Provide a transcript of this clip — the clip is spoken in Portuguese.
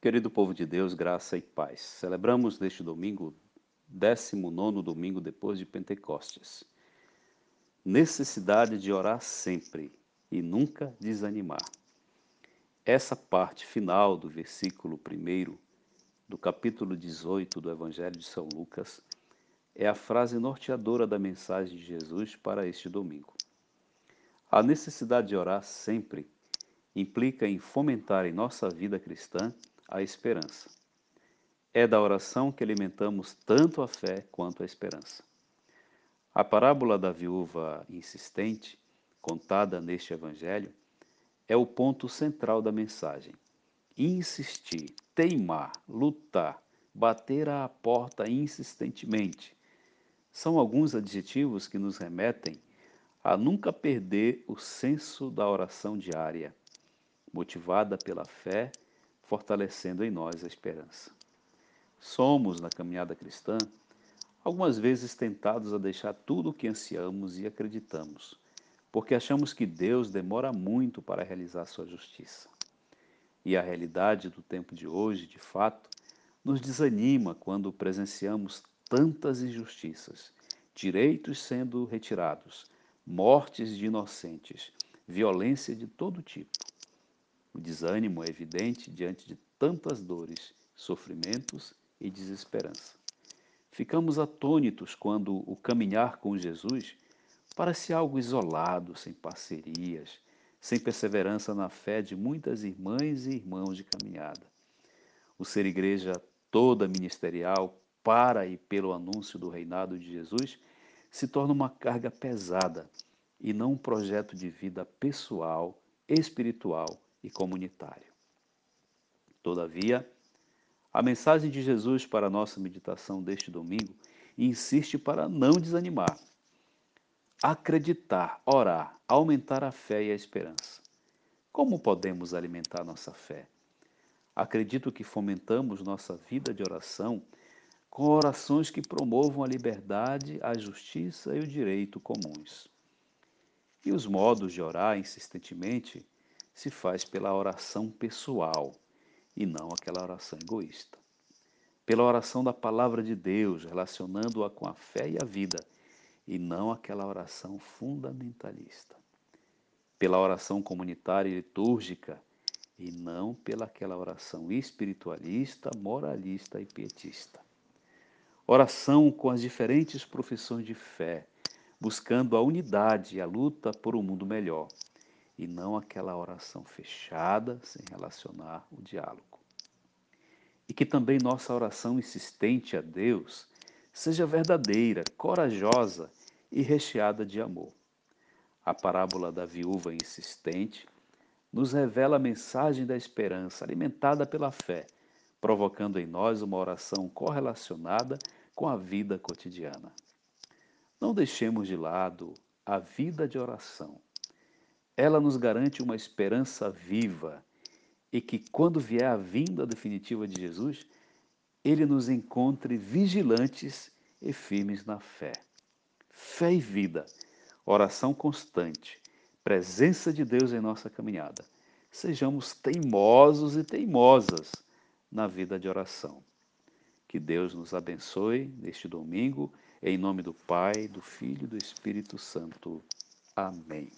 Querido povo de Deus, graça e paz. Celebramos neste domingo, 19 domingo depois de Pentecostes. Necessidade de orar sempre e nunca desanimar. Essa parte final do versículo 1 do capítulo 18 do Evangelho de São Lucas é a frase norteadora da mensagem de Jesus para este domingo. A necessidade de orar sempre implica em fomentar em nossa vida cristã a esperança. É da oração que alimentamos tanto a fé quanto a esperança. A parábola da viúva insistente, contada neste evangelho, é o ponto central da mensagem. Insistir, teimar, lutar, bater à porta insistentemente são alguns adjetivos que nos remetem a nunca perder o senso da oração diária, motivada pela fé fortalecendo em nós a esperança. Somos, na caminhada cristã, algumas vezes tentados a deixar tudo o que ansiamos e acreditamos, porque achamos que Deus demora muito para realizar sua justiça. E a realidade do tempo de hoje, de fato, nos desanima quando presenciamos tantas injustiças, direitos sendo retirados, mortes de inocentes, violência de todo tipo. O desânimo é evidente diante de tantas dores, sofrimentos e desesperança. Ficamos atônitos quando o caminhar com Jesus parece algo isolado, sem parcerias, sem perseverança na fé de muitas irmãs e irmãos de caminhada. O ser igreja toda ministerial para e pelo anúncio do reinado de Jesus se torna uma carga pesada e não um projeto de vida pessoal, espiritual e comunitário. Todavia, a mensagem de Jesus para a nossa meditação deste domingo insiste para não desanimar, acreditar, orar, aumentar a fé e a esperança. Como podemos alimentar nossa fé? Acredito que fomentamos nossa vida de oração com orações que promovam a liberdade, a justiça e o direito comuns. E os modos de orar insistentemente se faz pela oração pessoal e não aquela oração egoísta. Pela oração da palavra de Deus, relacionando-a com a fé e a vida, e não aquela oração fundamentalista. Pela oração comunitária e litúrgica, e não pela aquela oração espiritualista, moralista e pietista. Oração com as diferentes profissões de fé, buscando a unidade e a luta por um mundo melhor e não aquela oração fechada, sem relacionar o diálogo. E que também nossa oração insistente a Deus seja verdadeira, corajosa e recheada de amor. A parábola da viúva insistente nos revela a mensagem da esperança alimentada pela fé, provocando em nós uma oração correlacionada com a vida cotidiana. Não deixemos de lado a vida de oração ela nos garante uma esperança viva e que, quando vier a vinda definitiva de Jesus, ele nos encontre vigilantes e firmes na fé. Fé e vida, oração constante, presença de Deus em nossa caminhada. Sejamos teimosos e teimosas na vida de oração. Que Deus nos abençoe neste domingo, em nome do Pai, do Filho e do Espírito Santo. Amém.